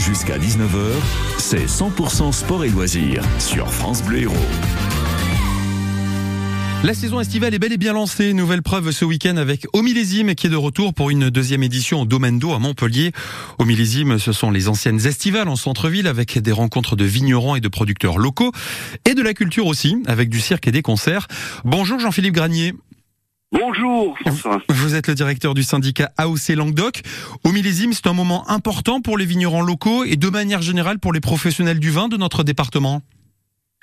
Jusqu'à 19h, c'est 100% sport et loisirs sur France Bleu. La saison estivale est bel et bien lancée. Nouvelle preuve ce week-end avec Au qui est de retour pour une deuxième édition au Domaine d'eau à Montpellier. Au Millésime, ce sont les anciennes estivales en centre-ville avec des rencontres de vignerons et de producteurs locaux et de la culture aussi avec du cirque et des concerts. Bonjour Jean-Philippe Granier. Bonjour François. Vous êtes le directeur du syndicat AOC Languedoc. Au millésime, c'est un moment important pour les vignerons locaux et de manière générale pour les professionnels du vin de notre département.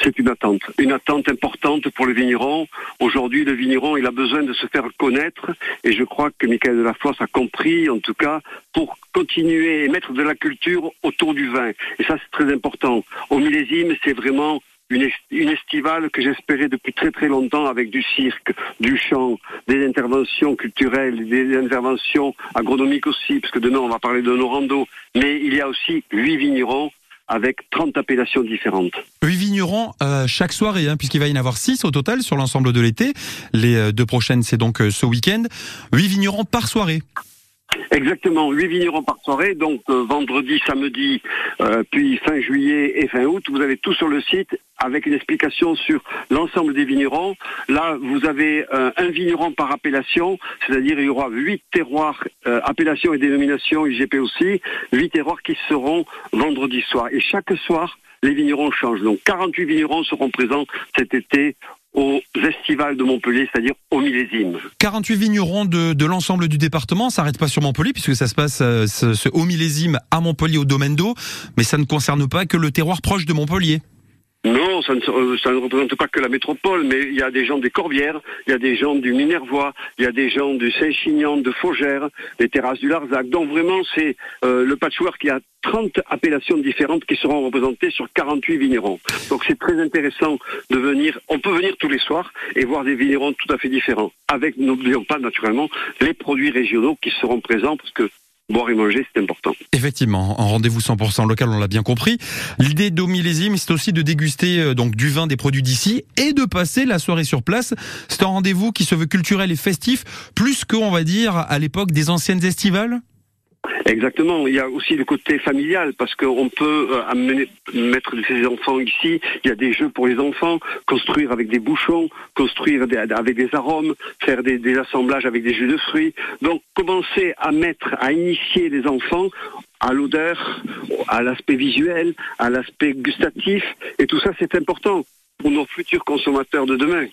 C'est une attente, une attente importante pour le vigneron. Aujourd'hui, le vigneron, il a besoin de se faire connaître et je crois que Michael Delafosse a compris, en tout cas, pour continuer et mettre de la culture autour du vin. Et ça, c'est très important. Au millésime, c'est vraiment une, estivale que j'espérais depuis très très longtemps avec du cirque, du chant, des interventions culturelles, des interventions agronomiques aussi, parce que demain on va parler de nos randos. Mais il y a aussi huit vignerons avec 30 appellations différentes. Huit vignerons euh, chaque soirée, hein, puisqu'il va y en avoir six au total sur l'ensemble de l'été. Les euh, deux prochaines, c'est donc euh, ce week-end. Huit vignerons par soirée. Exactement, huit vignerons par soirée, donc euh, vendredi, samedi, euh, puis fin juillet et fin août. Vous avez tout sur le site avec une explication sur l'ensemble des vignerons. Là, vous avez euh, un vigneron par appellation, c'est-à-dire il y aura huit terroirs, appellations et dénominations IGP aussi, huit terroirs qui seront vendredi soir. Et chaque soir, les vignerons changent. Donc 48 vignerons seront présents cet été aux estivales de Montpellier, c'est-à-dire au millésime. 48 vignerons de, de l'ensemble du département, ça n'arrête pas sur Montpellier, puisque ça se passe euh, ce, ce, au millésime à Montpellier, au domaine d'eau, mais ça ne concerne pas que le terroir proche de Montpellier. Non, ça ne, ça ne, représente pas que la métropole, mais il y a des gens des Corbières, il y a des gens du Minervois, il y a des gens du Saint-Chinian, de Faugères, des terrasses du Larzac. Donc vraiment, c'est euh, le patchwork. Y a 30 appellations différentes qui seront représentées sur 48 vignerons. Donc c'est très intéressant de venir. On peut venir tous les soirs et voir des vignerons tout à fait différents. Avec, n'oublions pas naturellement, les produits régionaux qui seront présents parce que boire et manger, c'est important. Effectivement, en rendez-vous 100% local, on l'a bien compris. L'idée d'au millésime, c'est aussi de déguster euh, donc du vin des produits d'ici et de passer la soirée sur place. C'est un rendez-vous qui se veut culturel et festif, plus que, on va dire, à l'époque des anciennes estivales? Exactement. Il y a aussi le côté familial parce qu'on peut euh, amener, mettre ses enfants ici. Il y a des jeux pour les enfants, construire avec des bouchons, construire des, avec des arômes, faire des, des, assemblages avec des jus de fruits. Donc commencer à mettre, à initier les enfants à l'odeur, à l'aspect visuel, à l'aspect gustatif. Et tout ça, c'est important pour nos futurs consommateurs de demain.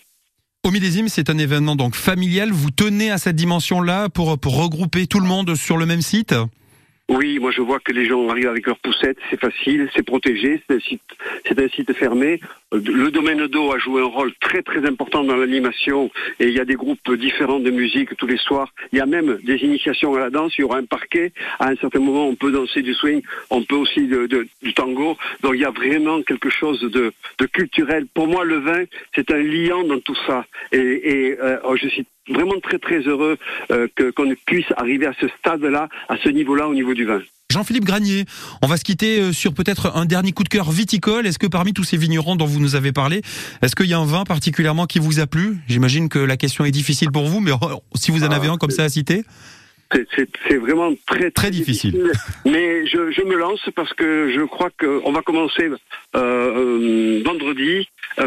Au millésime, c'est un événement donc familial. Vous tenez à cette dimension-là pour, regrouper tout le monde sur le même site? Oui, moi je vois que les gens arrivent avec leurs poussettes, c'est facile, c'est protégé, c'est un site fermé. Le domaine d'eau a joué un rôle très très important dans l'animation et il y a des groupes différents de musique tous les soirs. Il y a même des initiations à la danse, il y aura un parquet. À un certain moment, on peut danser du swing, on peut aussi du tango. Donc il y a vraiment quelque chose de, culturel. Pour moi, le vin, c'est un liant dans tout ça. Et, euh, je suis vraiment très très heureux euh, qu'on puisse arriver à ce stade-là, à ce niveau-là, au niveau du vin. Jean-Philippe Granier, on va se quitter euh, sur peut-être un dernier coup de cœur viticole. Est-ce que parmi tous ces vignerons dont vous nous avez parlé, est-ce qu'il y a un vin particulièrement qui vous a plu? J'imagine que la question est difficile pour vous, mais si vous en avez un comme ça à citer c'est vraiment très, très, très difficile. difficile. Mais je, je, me lance parce que je crois qu'on va commencer euh, euh, vendredi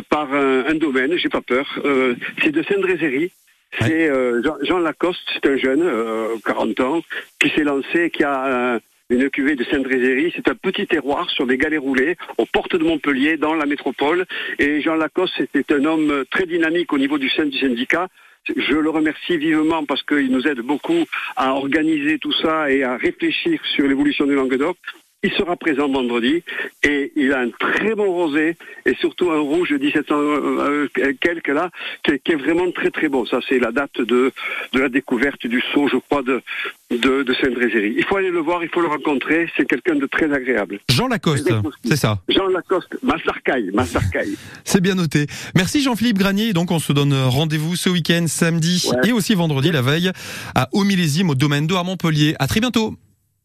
par un, un domaine, j'ai pas peur. Euh, c'est de Saint-Drézéry. C'est euh, Jean, Jean, Lacoste, c'est un jeune, euh, 40 ans, qui s'est lancé, qui a une cuvée de Sainte-Drézéry. C'est un petit terroir sur des galets roulés aux portes de Montpellier, dans la métropole. Et Jean Lacoste, c'était un homme très dynamique au niveau du sein du syndicat. Je le remercie vivement parce qu'il nous aide beaucoup à organiser tout ça et à réfléchir sur l'évolution du Languedoc. Il sera présent vendredi et il a un très bon rosé et surtout un rouge 1700 euh, quelques là qui est, qui est, vraiment très très bon. Ça c'est la date de, de la découverte du saut, je crois, de, de, de Saint-Drézéry. Il faut aller le voir, il faut le rencontrer. C'est quelqu'un de très agréable. Jean Lacoste, c'est ça. Jean Lacoste, Massarcaille, Massarcaille. c'est bien noté. Merci Jean-Philippe Granier. Donc on se donne rendez-vous ce week-end, samedi ouais. et aussi vendredi la veille à Au Millésime au Domaine d'eau à Montpellier. À très bientôt.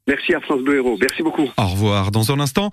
Merci à France Bleu Héros. Merci beaucoup. Au revoir. Dans un instant,